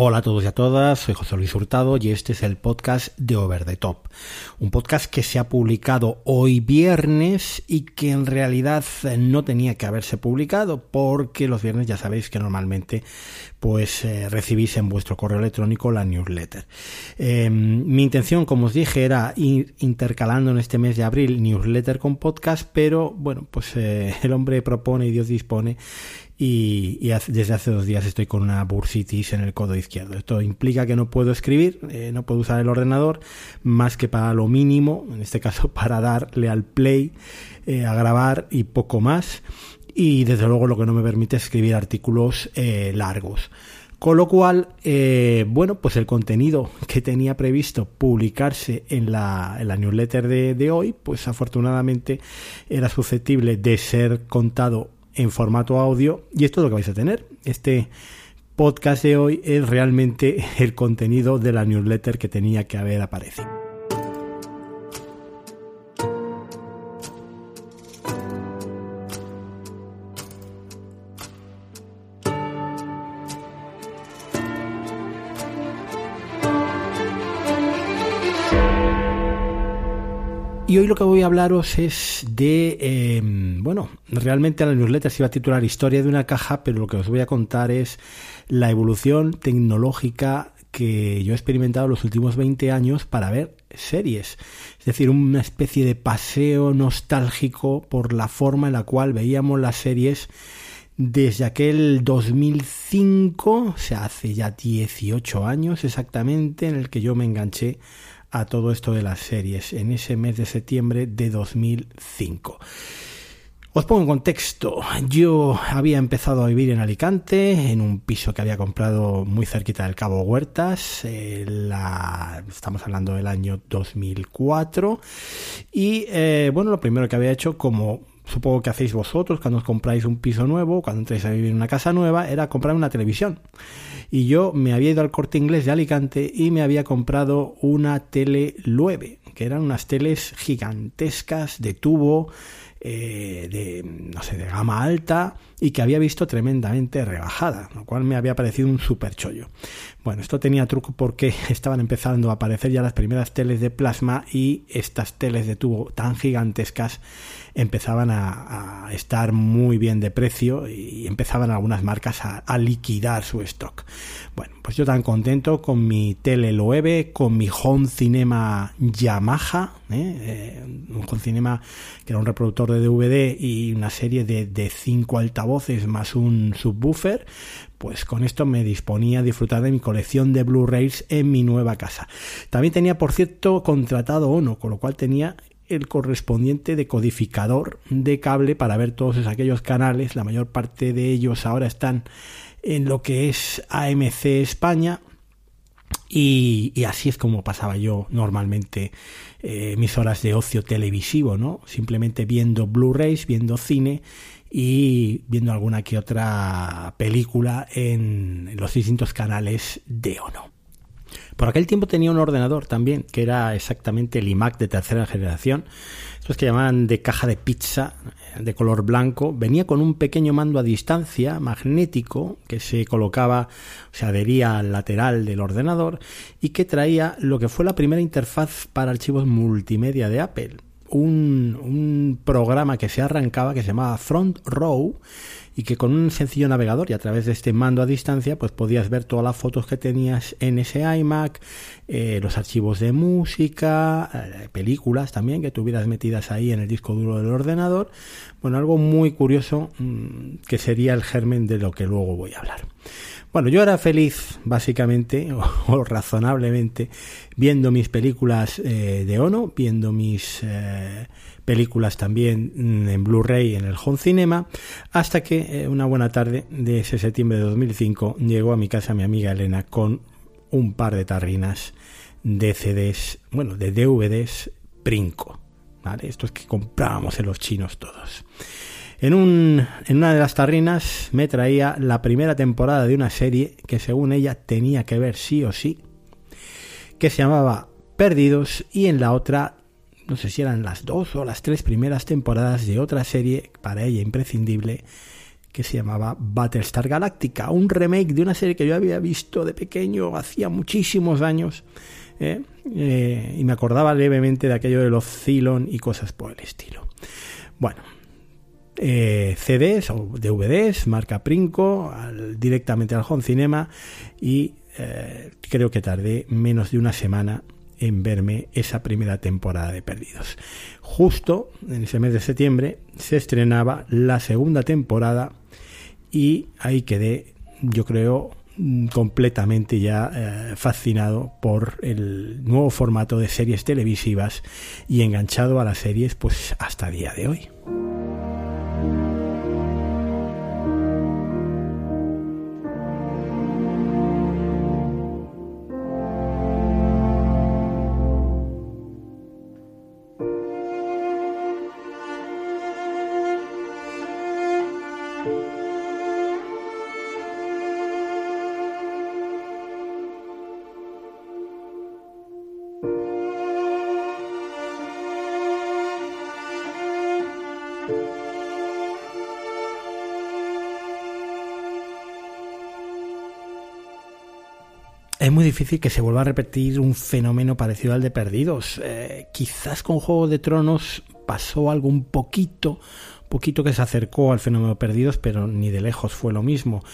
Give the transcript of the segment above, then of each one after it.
Hola a todos y a todas, soy José Luis Hurtado y este es el podcast de Over the Top. Un podcast que se ha publicado hoy viernes y que en realidad no tenía que haberse publicado porque los viernes ya sabéis que normalmente pues eh, recibís en vuestro correo electrónico la newsletter. Em, mi intención, como os dije, era ir intercalando en este mes de abril newsletter con podcast, pero bueno, pues eh, el hombre propone y Dios dispone y, desde hace dos días estoy con una bursitis en el codo izquierdo. Esto implica que no puedo escribir, eh, no puedo usar el ordenador más que para lo mínimo, en este caso para darle al play, eh, a grabar y poco más. Y desde luego lo que no me permite es escribir artículos eh, largos. Con lo cual, bueno, pues el contenido que tenía previsto publicarse en la, newsletter de, hoy, pues afortunadamente era susceptible de ser contado en formato audio y esto es lo que vais a tener. Este podcast de hoy es realmente el contenido de la newsletter que tenía que haber aparecido. Y hoy lo que voy a hablaros es de, em, bueno, realmente la newsletter se iba a titular Historia de una caja, pero lo que os voy a contar es la evolución tecnológica que yo he experimentado los últimos 20 años para ver series. Es decir, una especie de paseo nostálgico por la forma en la cual veíamos las series desde aquel 2005, o sea, hace ya 18 años exactamente, en el que yo me enganché a todo esto de las series en ese mes de septiembre de 2005. Os pongo en contexto. Yo había empezado a vivir en Alicante, en un piso que había comprado muy cerquita del Cabo Huertas. Eh, estamos hablando del año 2004. Y eh, bueno, lo primero que había hecho, como supongo que hacéis vosotros cuando os compráis un piso nuevo, cuando entráis a vivir en una casa nueva, era comprar una televisión y yo me había ido al corte inglés de Alicante y me había comprado una tele 9, que eran unas teles gigantescas de tubo, eh, de, no sé, de gama alta y que había visto tremendamente rebajada, lo cual me había parecido un super chollo. Bueno, esto tenía truco porque estaban empezando a aparecer ya las primeras teles de plasma y estas teles de tubo tan gigantescas empezaban a, estar muy bien de precio y empezaban algunas marcas a, liquidar su stock. Bueno, pues yo tan contento con mi Tele 9, con mi Home Cinema Yamaha, ¿eh? Eh, un Home Cinema que era un reproductor de DVD y una serie de, de cinco altavoces más un subwoofer, pues con esto me disponía a disfrutar de mi colección de Blu-rays en mi nueva casa. También tenía, por cierto, contratado ONO, con lo cual tenía el correspondiente decodificador de cable para ver todos aquellos canales. La mayor parte de ellos ahora están en lo que es AMC España. Y, así es como pasaba yo normalmente eh, mis horas de ocio televisivo, ¿no? Simplemente viendo Blu-rays, viendo cine y viendo alguna que otra película en los distintos canales de ONO. Por aquel tiempo tenía un ordenador también, que era exactamente el iMac de tercera generación, estos que llamaban de caja de pizza, eh, de color blanco. Venía con un pequeño mando a distancia magnético que se colocaba, se adhería al lateral del ordenador y que traía lo que fue la primera interfaz para archivos multimedia de Apple. Un, un programa que se arrancaba que se llamaba Front Row y que con un sencillo navegador y a través de este mando a distancia pues podías ver todas las fotos que tenías en ese iMac, eh, los archivos de música, eh, películas también que tuvieras metidas ahí en el disco duro del ordenador. Bueno, algo muy curioso mm, que sería el germen de lo que luego voy a hablar. Bueno, yo era feliz, básicamente, o, razonablemente, viendo mis películas eh, de Ono, viendo mis películas también mm, en Blu-ray en el Home Cinema, hasta que eh, una buena tarde de ese septiembre de 2005 llegó a mi casa mi amiga Elena con un par de tarrinas de CDs, bueno, de DVDs Princo, ¿vale? Estos que comprábamos en los chinos todos. En, un, en una de las tarrinas me traía la primera temporada de una serie que según ella tenía que ver sí o sí, que se llamaba Perdidos y en la otra no sé si eran las dos o las tres primeras temporadas de otra serie para ella imprescindible que se llamaba Battlestar Galactica, un remake de una serie que yo había visto de pequeño hacía muchísimos años. ¿eh? Eh, y me acordaba levemente de aquello de los Cylon y cosas por el estilo. Bueno, eh, CDs o DVDs, marca Princo, directamente al Home Cinema y creo que tardé menos de una semana en verme esa primera temporada de Perdidos. Justo en ese mes de septiembre se estrenaba la segunda temporada y ahí quedé, yo creo, completamente ya eh, fascinado por el nuevo formato de series televisivas y enganchado a las series pues hasta el día de hoy. Difícil que se vuelva a repetir un fenómeno parecido al de Perdidos. Eh, quizás con Juego de Tronos pasó algo un poquito, poquito que se acercó al fenómeno Perdidos, pero ni de lejos fue lo mismo.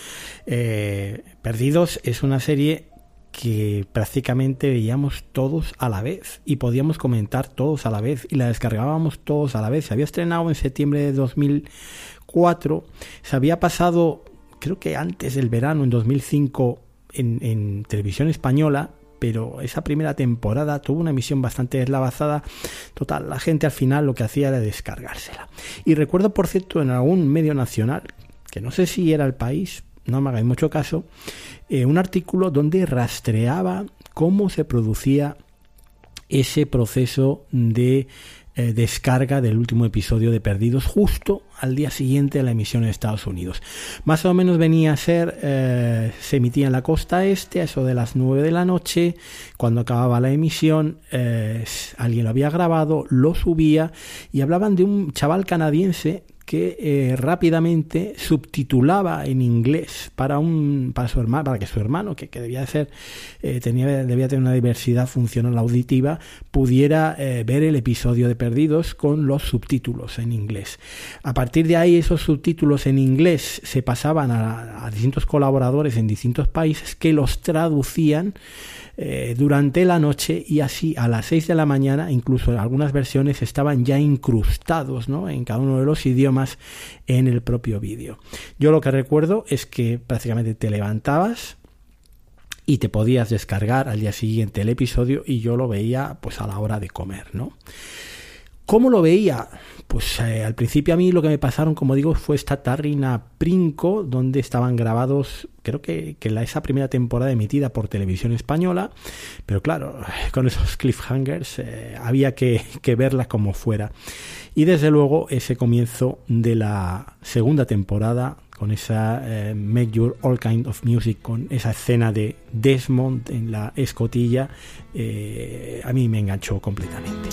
Eh, Perdidos es una serie que prácticamente veíamos todos a la vez y podíamos comentar todos a la vez y la descargábamos todos a la vez. Se había estrenado en septiembre de 2004, se había pasado, creo que antes del verano, en 2005, en, televisión española, pero esa primera temporada tuvo una emisión bastante deslavazada. Total, la gente al final lo que hacía era descargársela. Y recuerdo, por cierto, en algún medio nacional, que no sé si era el país, no me hagáis mucho caso, eh, un artículo donde rastreaba cómo se producía ese proceso de eh, descarga del último episodio de Perdidos justo al día siguiente de la emisión en Estados Unidos. Más o menos venía a ser, eh, se emitía en la costa este, a eso de las 9 de la noche, cuando acababa la emisión, eh, alguien lo había grabado, lo subía y hablaban de un chaval canadiense que eh, rápidamente subtitulaba en inglés para un para su hermano para que su hermano que, debía ser eh, tenía debía tener una diversidad funcional auditiva pudiera eh, ver el episodio de Perdidos con los subtítulos en inglés a partir de ahí esos subtítulos en inglés se pasaban a, distintos colaboradores en distintos países que los traducían durante la noche y así a las 6 de la mañana, incluso en algunas versiones estaban ya incrustados ¿no? en cada uno de los idiomas en el propio vídeo. Yo lo que recuerdo es que prácticamente te levantabas, y te podías descargar al día siguiente el episodio y yo lo veía pues a la hora de comer, ¿no? ¿Cómo lo veía? Pues eh, al principio a mí lo que me pasaron, como digo, fue esta tarrina Princo, donde estaban grabados, creo que, que la, esa primera temporada emitida por televisión española, pero claro, con esos cliffhangers eh, había que, que verla como fuera. Y desde luego ese comienzo de la segunda temporada con esa eh, Make Your All Kind of Music, con esa escena de Desmond en la escotilla, eh, a mí me enganchó completamente.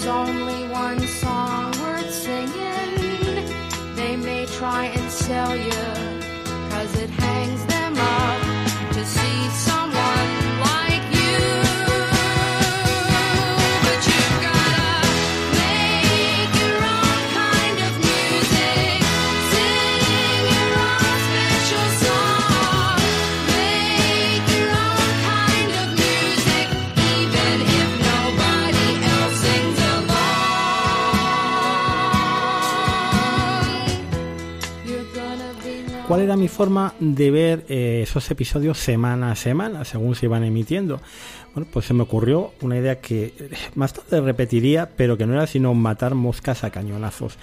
There's only one song worth singing. They may try and sell you, cause it hangs forma de ver eh, esos episodios semana a semana, según se iban emitiendo? Bueno, pues se me ocurrió una idea que eh, más tarde repetiría, pero que no era sino matar moscas a cañonazos.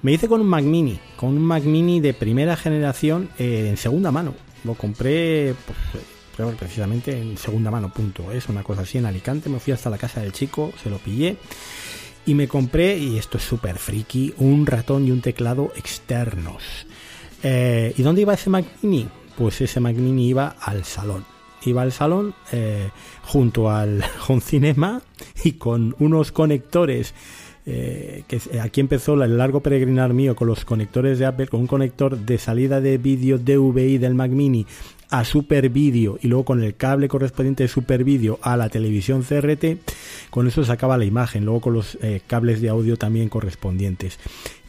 Me hice con un Mac Mini, con un Mac Mini de primera generación eh, en segunda mano. Lo compré pues, precisamente en segunda mano, punto. Es una cosa así en Alicante. Me fui hasta la casa del chico, se lo pillé. Y me compré, y esto es súper friki, un ratón y un teclado externos. Eh, ¿Y dónde iba ese Mac Mini? Pues ese Mac Mini iba al salón. Iba al salón eh, junto al Home Cinema y con unos conectores eh, que aquí empezó el largo peregrinar mío con los conectores de Apple, con un conector de salida de vídeo DVI del Mac Mini a Super Video y luego con el cable correspondiente de Super Video a la televisión CRT, con eso sacaba la imagen, luego con los cables de audio también correspondientes.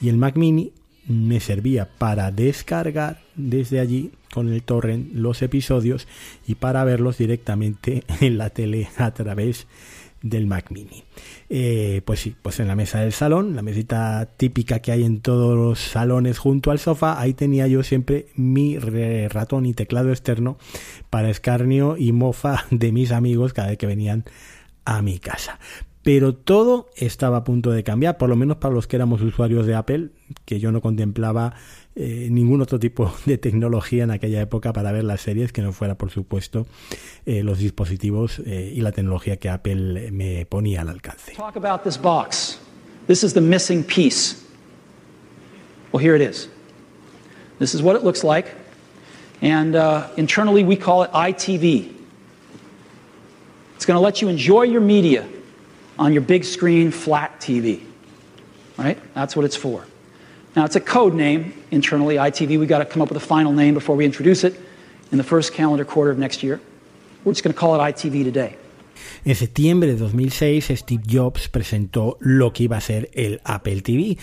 Y el Mac Mini me servía para descargar desde allí con el torrent los episodios y para verlos directamente en la tele a través del Mac Mini. Eh, pues sí, pues en la mesa del salón, la mesita típica que hay en todos los salones junto al sofá, ahí tenía yo siempre mi ratón y teclado externo para escarnio y mofa de mis amigos cada vez que venían a mi casa. Pero todo estaba a punto de cambiar, por lo menos para los que éramos usuarios de Apple, que yo no contemplaba eh, ningún otro tipo de tecnología en aquella época para ver las series que no fuera, por supuesto, eh, los dispositivos eh, y la tecnología que Apple me ponía al alcance. Box. Well, here it is. This is what it looks like. And uh, internally, we call it ITV. It's going let you enjoy your media on your big screen flat TV. Right? That's what it's for. Now, it's a code name internally, ITV. We've got to come up with a final name before we introduce it in the first calendar quarter of next year. We're just going to call it ITV today. En septiembre de 2006, Steve Jobs presentó lo que iba a ser el Apple TV.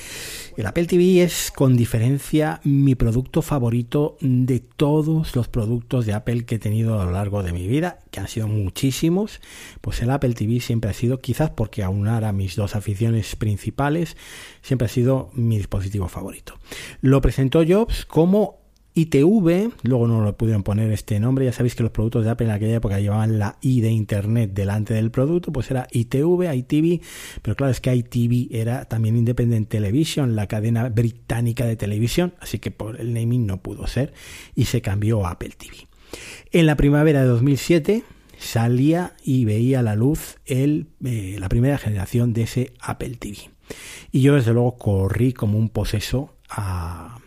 El Apple TV es, con diferencia, mi producto favorito de todos los productos de Apple que he tenido a lo largo de mi vida, que han sido muchísimos. Pues el Apple TV siempre ha sido, quizás porque aunara mis dos aficiones principales, siempre ha sido mi dispositivo favorito. Lo presentó Jobs como ITV, luego no lo pudieron poner este nombre, ya sabéis que los productos de Apple en aquella época llevaban la I de Internet delante del producto, pues era ITV, ITV, pero claro, es que ITV era también Independent Television, la cadena británica de televisión, así que por el naming no pudo ser y se cambió a Apple TV. En la primavera de 2007 salía y veía la luz el, eh, la primera generación de ese Apple TV. Y yo desde luego corrí como un poseso a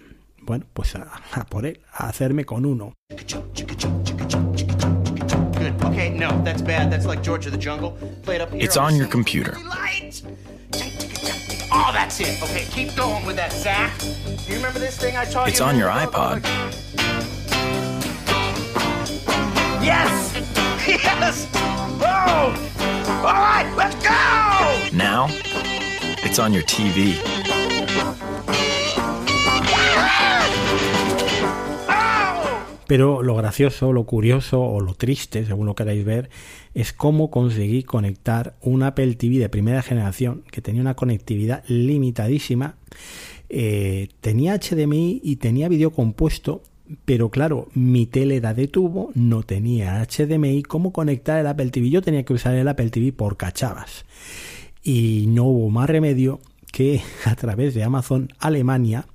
bueno, pues a, a por él, a hacerme con uno. Okay, no, that's bad. That's like George of the Jungle. Play it up here. It's on your computer. Oh, that's it. Okay, keep going with that, Zach. Do you remember this thing I taught It's you? on your iPod. Yes! Yes! Oh! All right, let's go! Now, it's on your TV. Pero lo gracioso, lo curioso o lo triste, según lo queráis ver, es cómo conseguí conectar un Apple TV de primera generación que tenía una conectividad limitadísima. Eh, tenía HDMI y tenía vídeo compuesto, pero claro, mi tele era de tubo, no tenía HDMI. ¿Cómo conectar el Apple TV? Yo tenía que usar el Apple TV por cachavas. Y no hubo más remedio que a través de Amazon Alemania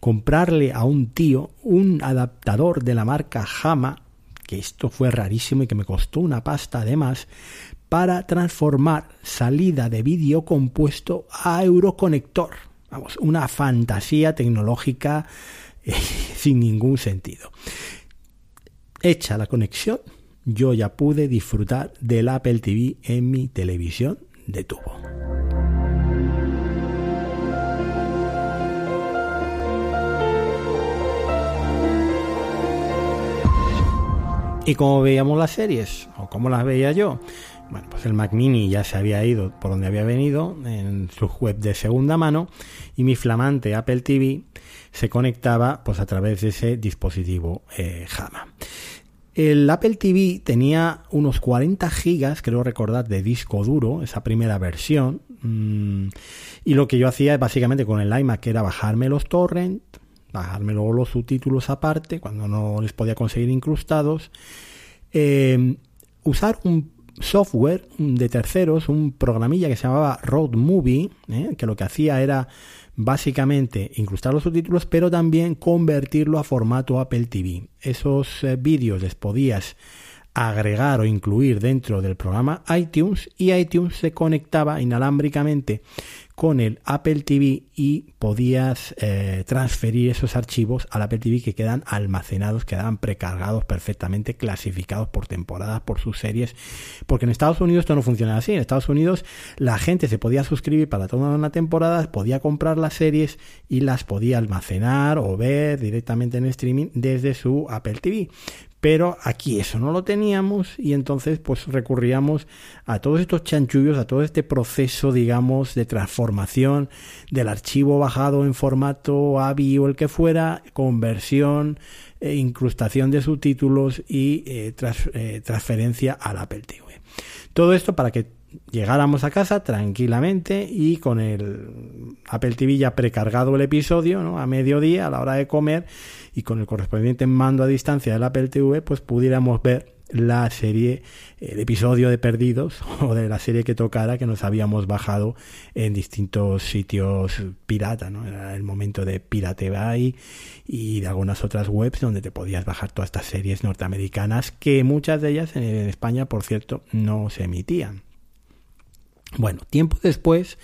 comprarle a un tío un adaptador de la marca Hama, que esto fue rarísimo y que me costó una pasta además, para transformar salida de vídeo compuesto a Euroconector. Vamos, una fantasía tecnológica eh, sin ningún sentido. Hecha la conexión, yo ya pude disfrutar del Apple TV en mi televisión de tubo. ¿Y cómo veíamos las series? ¿O cómo las veía yo? Bueno, pues el Mac Mini ya se había ido por donde había venido, en su web de segunda mano, y mi flamante Apple TV se conectaba pues a través de ese dispositivo eh, Hama. El Apple TV tenía unos 40 gigas, creo recordar, de disco duro, esa primera versión. Mmm, y lo que yo hacía básicamente con el iMac era bajarme los torrents, bajarme luego los subtítulos aparte, cuando no les podía conseguir incrustados. Eh, usar un software de terceros, un programilla que se llamaba Road Movie, ¿eh? que lo que hacía era básicamente incrustar los subtítulos, pero también convertirlo a formato Apple TV. Esos eh, vídeos les podías agregar o incluir dentro del programa iTunes y iTunes se conectaba inalámbricamente con el Apple TV y podías eh, transferir esos archivos al Apple TV que quedan almacenados, quedaban precargados perfectamente, clasificados por temporadas, por sus series, porque en Estados Unidos esto no funciona así. En Estados Unidos la gente se podía suscribir para toda una temporada, podía comprar las series y las podía almacenar o ver directamente en streaming desde su Apple TV pero aquí eso no lo teníamos y entonces pues recurríamos a todos estos chanchullos, a todo este proceso digamos de transformación del archivo bajado en formato AVI o el que fuera, conversión, e incrustación de subtítulos y eh, eh, transferencia al Apple TV. Todo esto para que llegáramos a casa tranquilamente y con el Apple TV ya precargado el episodio, ¿no? A mediodía, a la hora de comer, y con el correspondiente mando a distancia del Apple TV, pues pudiéramos ver la serie, el episodio de Perdidos o de la serie que tocara que nos habíamos bajado en distintos sitios pirata, ¿no? Era el momento de Pirate Bay y de algunas otras webs donde te podías bajar todas estas series norteamericanas que muchas de ellas en España, por cierto, no se emitían. Bueno, tiempo después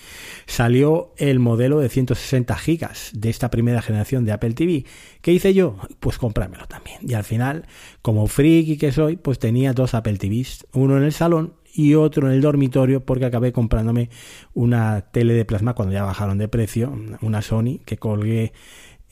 salió el modelo de 160 gigas de esta primera generación de Apple TV. ¿Qué hice yo? Pues comprármelo también. Y al final, como friki que soy, pues tenía dos Apple TVs, uno en el salón y otro en el dormitorio porque acabé comprándome una tele de plasma cuando ya bajaron de precio, una Sony que colgué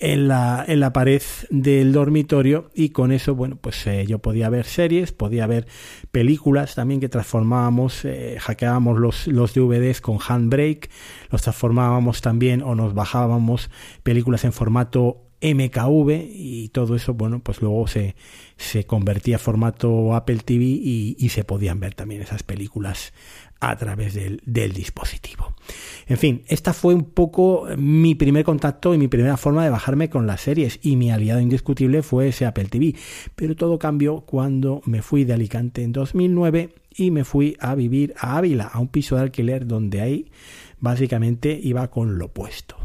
en la, en la pared del dormitorio y con eso, bueno, pues eh, yo podía ver series, podía ver películas también que transformábamos, eh, hackeábamos los, los DVDs con Handbrake, los transformábamos también o nos bajábamos películas en formato MKV y todo eso, bueno, pues luego se, se convertía a formato Apple TV y, se podían ver también esas películas a través del, dispositivo. En fin, esta fue un poco mi primer contacto y mi primera forma de bajarme con las series y mi aliado indiscutible fue ese Apple TV. Pero todo cambió cuando me fui de Alicante en 2009 y me fui a vivir a Ávila, a un piso de alquiler donde ahí básicamente iba con lo opuesto.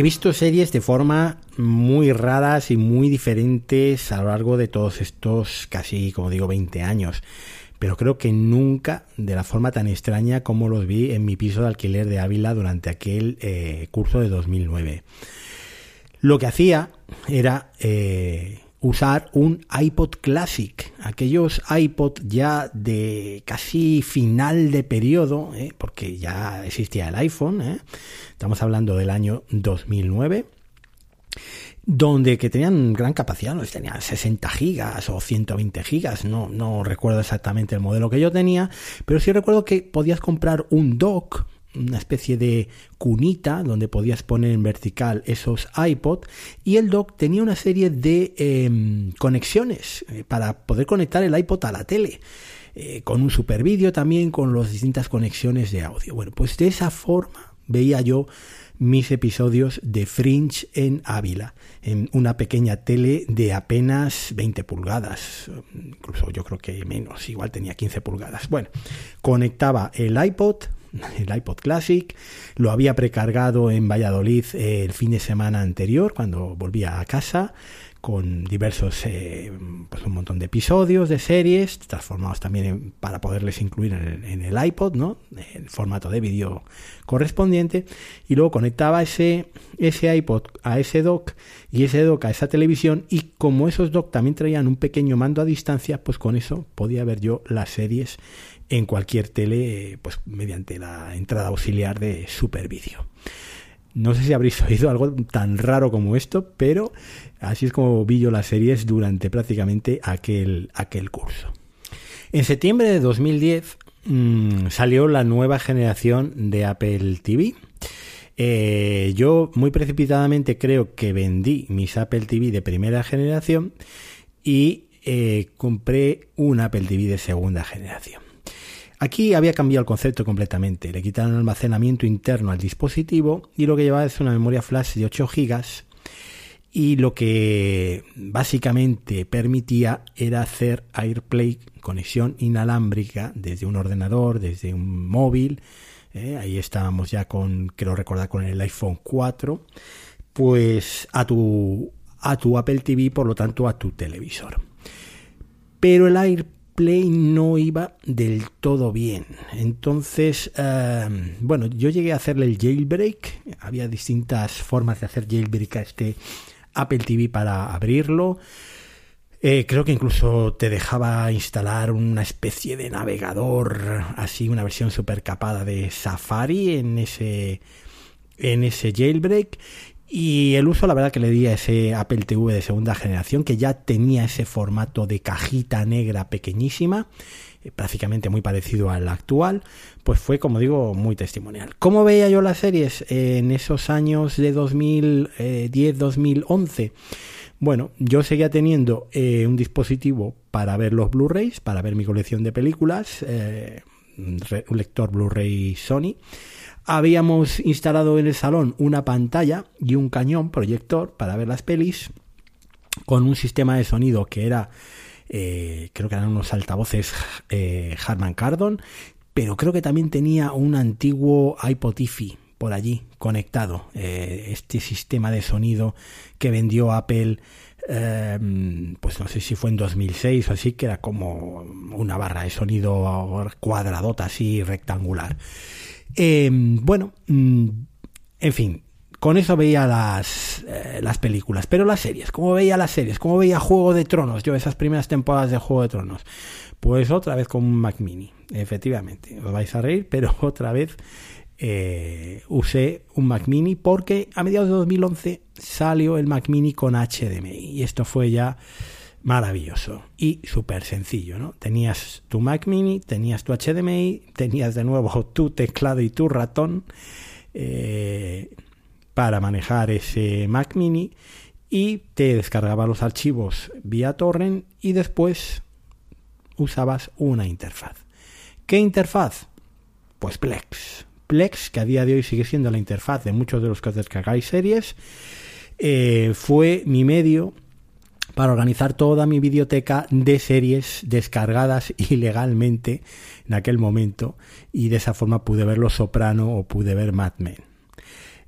He visto series de forma muy raras y muy diferentes a lo largo de todos estos casi, como digo, 20 años. Pero creo que nunca de la forma tan extraña como los vi en mi piso de alquiler de Ávila durante aquel eh, curso de 2009. Lo que hacía era eh, usar un iPod Classic, aquellos iPod ya de casi final de periodo, ¿eh? porque ya existía el iPhone, ¿eh? estamos hablando del año 2009 donde que tenían gran capacidad, no tenían 60 gigas o 120 gigas, no, no recuerdo exactamente el modelo que yo tenía, pero sí recuerdo que podías comprar un dock una especie de cunita donde podías poner en vertical esos iPod y el dock tenía una serie de em, conexiones eh, para poder conectar el iPod a la tele. Eh, con un super vídeo también con las distintas conexiones de audio. Bueno, pues de esa forma veía yo mis episodios de Fringe en Ávila, en una pequeña tele de apenas 20 pulgadas, incluso yo creo que menos, igual tenía 15 pulgadas. Bueno, conectaba el iPod el iPod Classic, lo había precargado en Valladolid eh, el fin de semana anterior cuando volvía a casa con diversos, eh, pues un montón de episodios de series, transformados también para poderles incluir en el, iPod, ¿no? En formato de vídeo correspondiente, y luego conectaba ese, ese iPod a ese dock y ese dock a esa televisión, y como esos dock también traían un pequeño mando a distancia, pues con eso podía ver yo las series en cualquier tele, pues mediante la entrada auxiliar de Supervideo. No sé si habréis oído algo tan raro como esto, pero así es como vi yo las series durante prácticamente aquel, aquel curso. En septiembre de 2010 mm, salió la nueva generación de Apple TV. Eh, yo muy precipitadamente creo que vendí mis Apple TV de primera generación y eh, compré un Apple TV de segunda generación. Aquí había cambiado el concepto completamente. Le quitaron el almacenamiento interno al dispositivo y lo que llevaba es una memoria flash de 8 GB y lo que básicamente permitía era hacer AirPlay conexión inalámbrica desde un ordenador, desde un móvil. ¿eh? ahí estábamos ya con, creo recordar, con el iPhone 4, pues a tu, a tu Apple TV, por lo tanto a tu televisor. Pero el AirPlay no iba del todo bien. Entonces, bueno, yo llegué a hacerle el jailbreak. Había distintas formas de hacer jailbreak a este Apple TV para abrirlo. Eh, creo que incluso te dejaba instalar una especie de navegador, así una versión super capada de Safari en ese, en ese jailbreak. Y el uso, la verdad, que le di a ese Apple TV de segunda generación, que ya tenía ese formato de cajita negra pequeñísima, eh, prácticamente muy parecido al actual, pues fue, como digo, muy testimonial. ¿Cómo veía yo las series en esos años de 2010-2011? Bueno, yo seguía teniendo eh, un dispositivo para ver los Blu-rays, para ver mi colección de películas, eh, un lector Blu-ray Sony habíamos instalado en el salón una pantalla y un cañón proyector para ver las pelis con un sistema de sonido que era eh, creo que eran unos altavoces eh, Harman Kardon pero creo que también tenía un antiguo iPod por allí conectado eh, este sistema de sonido que vendió Apple pues no sé si fue en 2006 o así que era como una barra de sonido cuadradota así rectangular Em, bueno, mm, en fin, con eso veía las, eh, las películas, pero las series, ¿cómo veía las series? ¿Cómo veía Juego de Tronos? Yo esas primeras temporadas de Juego de Tronos. Pues otra vez con un Mac Mini, efectivamente. Os vais a reír, pero otra vez eh, usé un Mac Mini porque a mediados de 2011 salió el Mac Mini con HDMI y esto fue ya maravilloso y súper sencillo, ¿no? Tenías tu Mac mini, tenías tu HDMI, tenías de nuevo tu teclado y tu ratón eh, para manejar ese Mac mini y te descargaba los archivos vía torrent y después usabas una interfaz. ¿Qué interfaz? Pues Plex. Plex, que a día de hoy sigue siendo la interfaz de muchos de los que descargáis series, eh, fue mi medio para organizar toda mi biblioteca de series descargadas ilegalmente en aquel momento y de esa forma pude ver Los Soprano o pude ver Mad Men.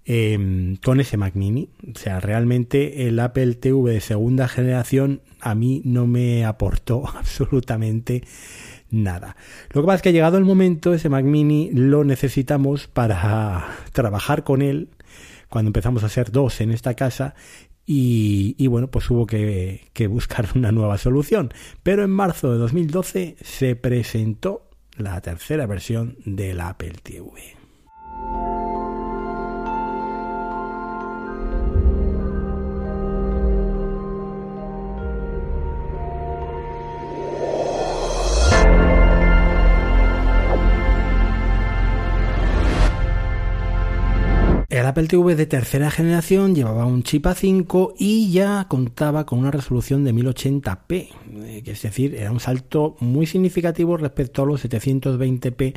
Em, con ese Mac Mini, o sea, realmente el Apple TV de segunda generación a mí no me aportó absolutamente nada. Lo que pasa es que ha llegado el momento, ese Mac Mini lo necesitamos para trabajar con él cuando empezamos a ser dos en esta casa y, bueno, pues hubo que, que buscar una nueva solución. Pero en marzo de 2012 se presentó la tercera versión del Apple TV. El Apple TV de tercera generación llevaba un chip A5 y ya contaba con una resolución de 1080p, eh, es decir, era un salto muy significativo respecto a los 720p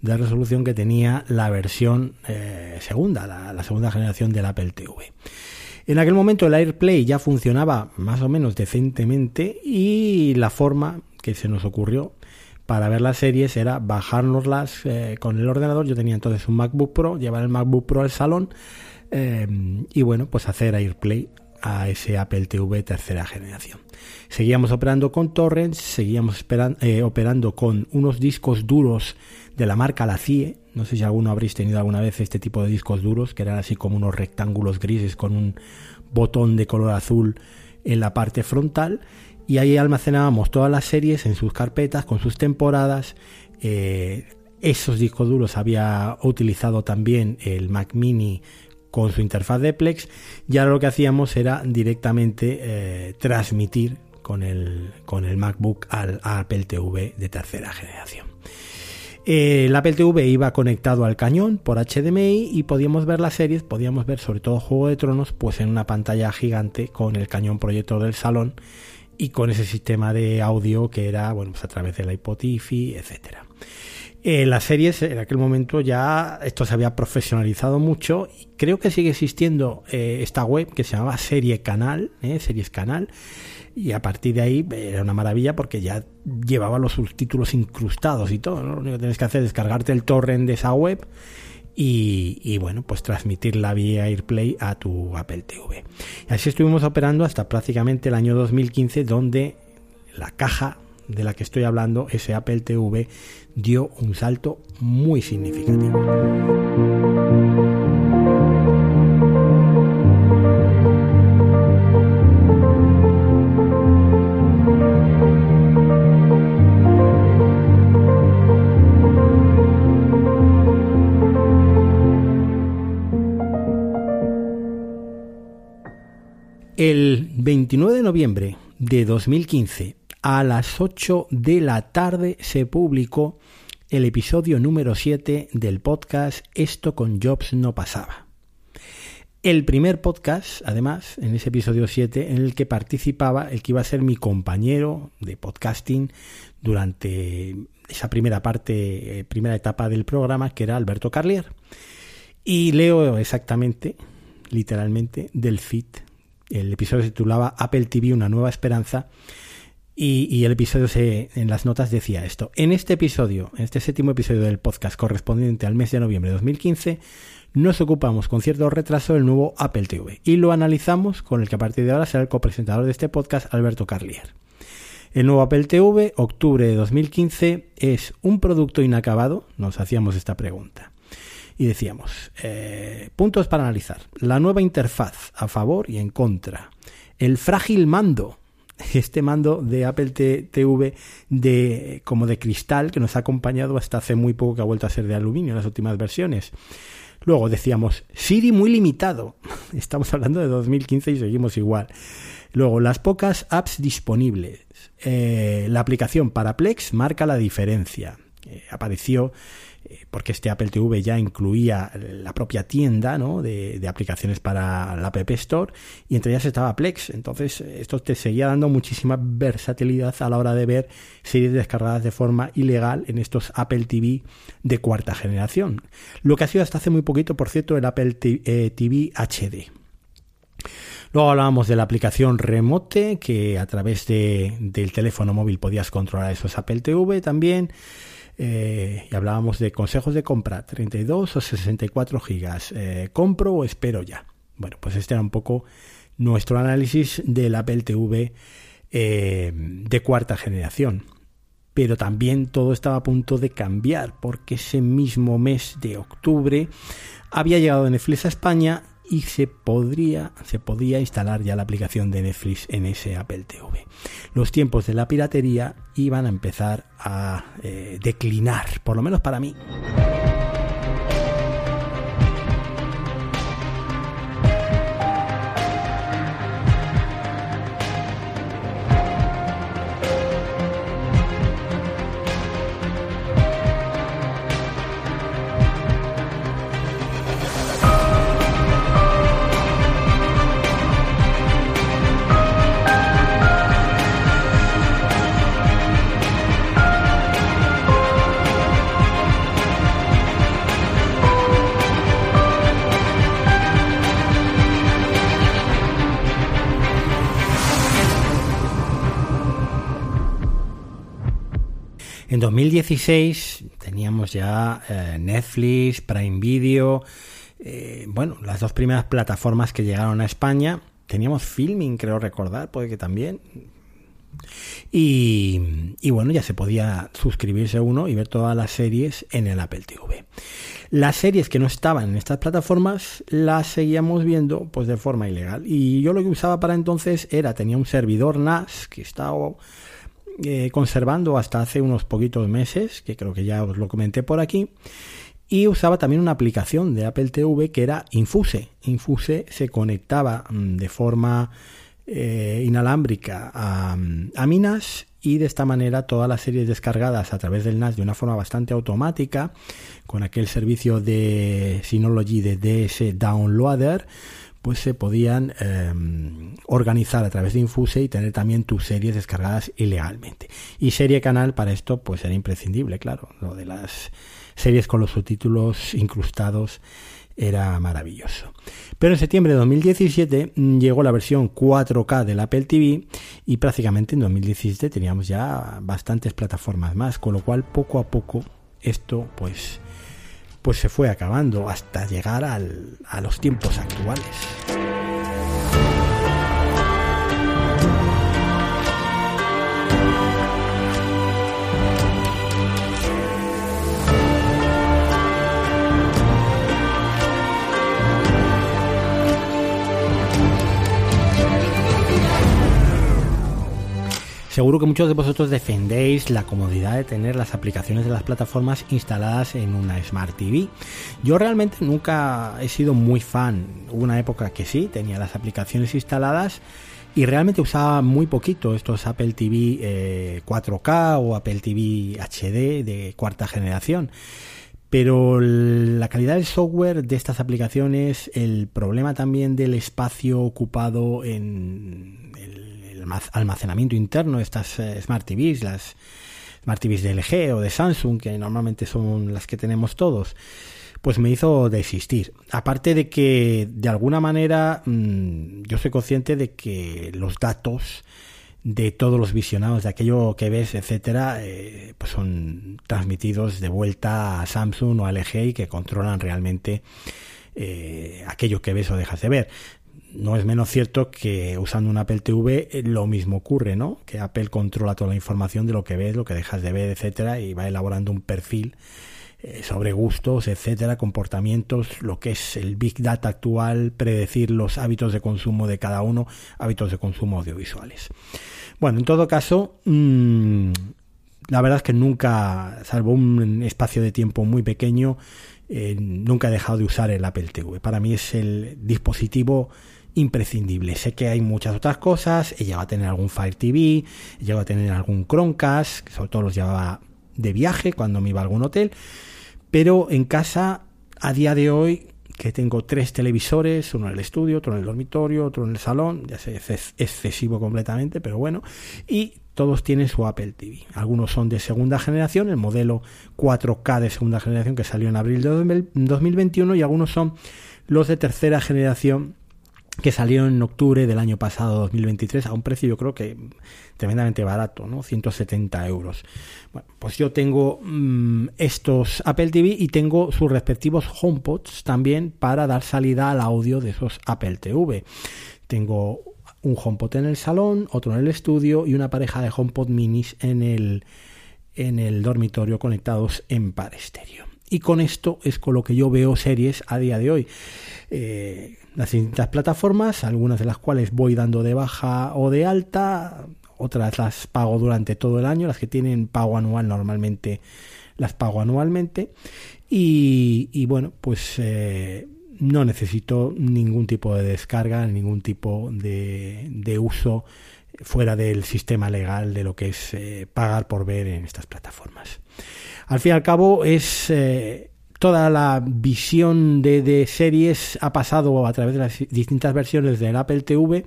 de resolución que tenía la versión eh, segunda, la, segunda generación del Apple TV. En aquel momento el AirPlay ya funcionaba más o menos decentemente y la forma que se nos ocurrió para ver las series era bajárnoslas eh, con el ordenador. Yo tenía entonces un MacBook Pro, llevar el MacBook Pro al salón eh, y bueno, pues hacer AirPlay a ese Apple TV tercera generación. Seguíamos operando con torrents, seguíamos eh, operando con unos discos duros de la marca La CIE. No sé si alguno habréis tenido alguna vez este tipo de discos duros, que eran así como unos rectángulos grises con un botón de color azul en la parte frontal y ahí almacenábamos todas las series en sus carpetas con sus temporadas. Eh, esos discos duros había utilizado también el Mac Mini con su interfaz de Plex y ahora lo que hacíamos era directamente eh, transmitir con el, con el MacBook al Apple TV de tercera generación. el Apple TV iba conectado al cañón por HDMI y podíamos ver las series, podíamos ver sobre todo Juego de Tronos, pues en una pantalla gigante con el cañón proyector del salón y con ese sistema de audio que era bueno pues a través del iPod etcétera Eh, las series, en aquel momento ya esto se había profesionalizado mucho. Creo que sigue existiendo eh, esta web que se llamaba Serie Canal, eh, Series Canal, y a partir de ahí era una maravilla porque ya llevaba los subtítulos incrustados y todo. Lo único que tienes que hacer es descargarte el torrent de esa web y, y, bueno, pues transmitirla vía AirPlay a tu Apple TV. Y así estuvimos operando hasta prácticamente el año 2015, donde la caja de la que estoy hablando, ese Apple TV, dio un salto muy significativo. El 29 de noviembre de 2015 a las 8 de la tarde se publicó el episodio número 7 del podcast Esto con Jobs no pasaba. El primer podcast, además, en ese episodio 7, en el que participaba el que iba a ser mi compañero de podcasting durante esa primera parte, eh, primera etapa del programa, que era Alberto Carlier. Y leo exactamente, literalmente, del feed. El episodio se titulaba Apple TV, una nueva esperanza y, el episodio se, en las notas decía esto. En este episodio, en este séptimo episodio del podcast correspondiente al mes de noviembre de 2015, nos ocupamos con cierto retraso del nuevo Apple TV y lo analizamos con el que a partir de ahora será el copresentador de este podcast, Alberto Carlier. El nuevo Apple TV, octubre de 2015, es un producto inacabado, nos hacíamos esta pregunta. Y decíamos, eh, puntos para analizar. La nueva interfaz a favor y en contra. El frágil mando este mando de Apple TV de, como de cristal que nos ha acompañado hasta hace muy poco que ha vuelto a ser de aluminio en las últimas versiones. Luego decíamos, Siri muy limitado. Estamos hablando de 2015 y seguimos igual. Luego, las pocas apps disponibles. Eh, la aplicación para Plex marca la diferencia. Eh, apareció porque este Apple TV ya incluía la propia tienda de, aplicaciones para la App Store y entre ellas estaba Plex. Entonces esto te seguía dando muchísima versatilidad a la hora de ver series descargadas de forma ilegal en estos Apple TV de cuarta generación. Lo que ha sido hasta hace muy poquito, por cierto, el Apple TV HD. Eh, Luego hablábamos de la aplicación Remote, que a través del teléfono móvil podías controlar esos Apple TV también. Eh, y hablábamos de consejos de compra, 32 o 64 gigas, eh, compro o espero ya. Bueno, pues este era un poco nuestro análisis del Apple TV eh, de cuarta generación. Pero también todo estaba a punto de cambiar porque ese mismo mes de octubre había llegado Netflix a España y se podría se podía instalar ya la aplicación de Netflix en ese Apple TV. Los tiempos de la piratería iban a empezar a eh, declinar, por lo menos para mí. En 2016 teníamos ya eh, Netflix, Prime Video, eh, bueno, las dos primeras plataformas que llegaron a España. Teníamos Filming, creo recordar, puede que también. Y, y, bueno, ya se podía suscribirse uno y ver todas las series en el Apple TV. Las series que no estaban en estas plataformas las seguíamos viendo pues de forma ilegal. Y yo lo que usaba para entonces era, tenía un servidor NAS que estaba eh, conservando hasta hace unos poquitos meses, que creo que ya os lo comenté por aquí. Y usaba también una aplicación de Apple TV que era Infuse. Infuse se conectaba mm, de forma eh, inalámbrica a, a Minas y de esta manera todas las series descargadas a través del NAS de una forma bastante automática, con aquel servicio de Synology de DS Downloader, pues se podían em, organizar a través de Infuse y tener también tus series descargadas ilegalmente. Y serie canal para esto pues era imprescindible, claro, lo de las series con los subtítulos incrustados era maravilloso. Pero en septiembre de 2017 mm, llegó la versión 4K del Apple TV y prácticamente en 2017 teníamos ya bastantes plataformas más, con lo cual poco a poco esto pues pues se fue acabando hasta llegar al, a los tiempos actuales. Seguro que muchos de vosotros defendéis la comodidad de tener las aplicaciones de las plataformas instaladas en una Smart TV. Yo realmente nunca he sido muy fan. Hubo una época que sí, tenía las aplicaciones instaladas y realmente usaba muy poquito estos Apple TV 4K eh, o Apple TV HD de cuarta generación. Pero la calidad del software de estas aplicaciones, el problema también del espacio ocupado en almacenamiento interno, estas eh, Smart TVs, las Smart TVs de LG o de Samsung, que normalmente son las que tenemos todos, pues me hizo desistir. Aparte de que, de alguna manera, mm, yo soy consciente de que los datos de todos los visionados, de aquello que ves, etcétera, eh, pues son transmitidos de vuelta a Samsung o a LG y que controlan realmente eh, aquello que ves o dejas de ver no es menos cierto que usando un Apple TV eh, lo mismo ocurre, ¿no? Que Apple controla toda la información de lo que ves, lo que dejas de ver, etcétera, y va elaborando un perfil eh, sobre gustos, etcétera, comportamientos, lo que es el Big Data actual, predecir los hábitos de consumo de cada uno, hábitos de consumo audiovisuales. Bueno, en todo caso, mmm, la verdad es que nunca, salvo un espacio de tiempo muy pequeño, eh, nunca he dejado de usar el Apple TV. Para mí es el dispositivo imprescindible. Sé que hay muchas otras cosas, he llegado a tener algún Fire TV, he llegado a tener algún Chromecast, sobre todo los llevaba de viaje cuando me iba a algún hotel, pero en casa a día de hoy que tengo tres televisores, uno en el estudio, otro en el dormitorio, otro en el salón, ya sé, es excesivo completamente, pero bueno, y todos tienen su Apple TV. Algunos son de segunda generación, el modelo 4K de segunda generación que salió en abril de 2021 y algunos son los de tercera generación que salió en octubre del año pasado, 2023, a un precio yo creo que tremendamente barato, ¿no? 170 euros. Bueno, pues yo tengo mm, estos Apple TV y tengo sus respectivos HomePods también para dar salida al audio de esos Apple TV. Tengo un HomePod en el salón, otro en el estudio y una pareja de HomePod minis en el, en el dormitorio conectados en par estéreo. Y con esto es con lo que yo veo series a día de hoy. Eh, las distintas plataformas, algunas de las cuales voy dando de baja o de alta, otras las pago durante todo el año, las que tienen pago anual normalmente las pago anualmente y, bueno, pues eh, no necesito ningún tipo de descarga, ningún tipo de, uso fuera del sistema legal de lo que es eh, pagar por ver en estas plataformas. Al fin y al cabo es eh, toda la visión de, series ha pasado a través de las distintas versiones del Apple TV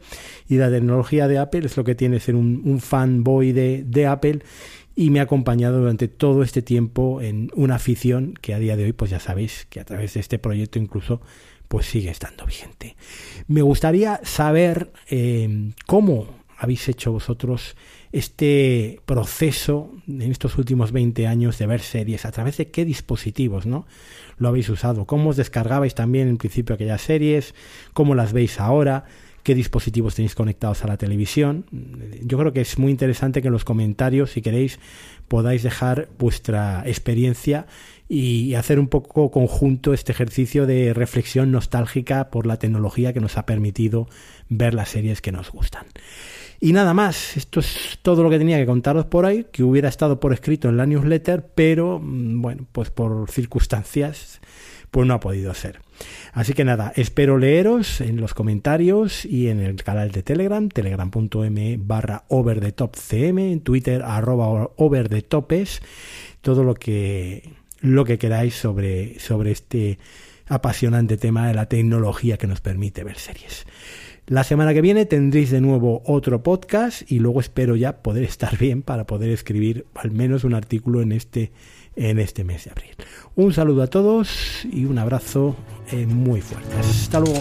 y la tecnología de Apple es lo que tiene ser un, fanboy de, de, Apple y me ha acompañado durante todo este tiempo en una afición que a día de hoy pues ya sabéis que a través de este proyecto incluso pues sigue estando vigente. Me gustaría saber eh, cómo habéis hecho vosotros este proceso en estos últimos 20 años de ver series, a través de qué dispositivos ¿no? lo habéis usado, cómo os descargabais también en principio aquellas series, cómo las veis ahora, qué dispositivos tenéis conectados a la televisión. Yo creo que es muy interesante que en los comentarios, si queréis, podáis dejar vuestra experiencia y hacer un poco conjunto este ejercicio de reflexión nostálgica por la tecnología que nos ha permitido ver las series que nos gustan. Y nada más, esto es todo lo que tenía que contaros por ahí, que hubiera estado por escrito en la newsletter, pero mm, bueno, pues por circunstancias, pues no ha podido ser. Así que nada, espero leeros en los comentarios y en el canal de Telegram, telegram.m barra en Twitter arroba todo lo que, lo que queráis sobre, sobre este apasionante tema de la tecnología que nos permite ver series. La semana que viene tendréis de nuevo otro podcast y luego espero ya poder estar bien para poder escribir al menos un artículo en este, en este mes de abril. Un saludo a todos y un abrazo eh, muy fuerte. Hasta luego.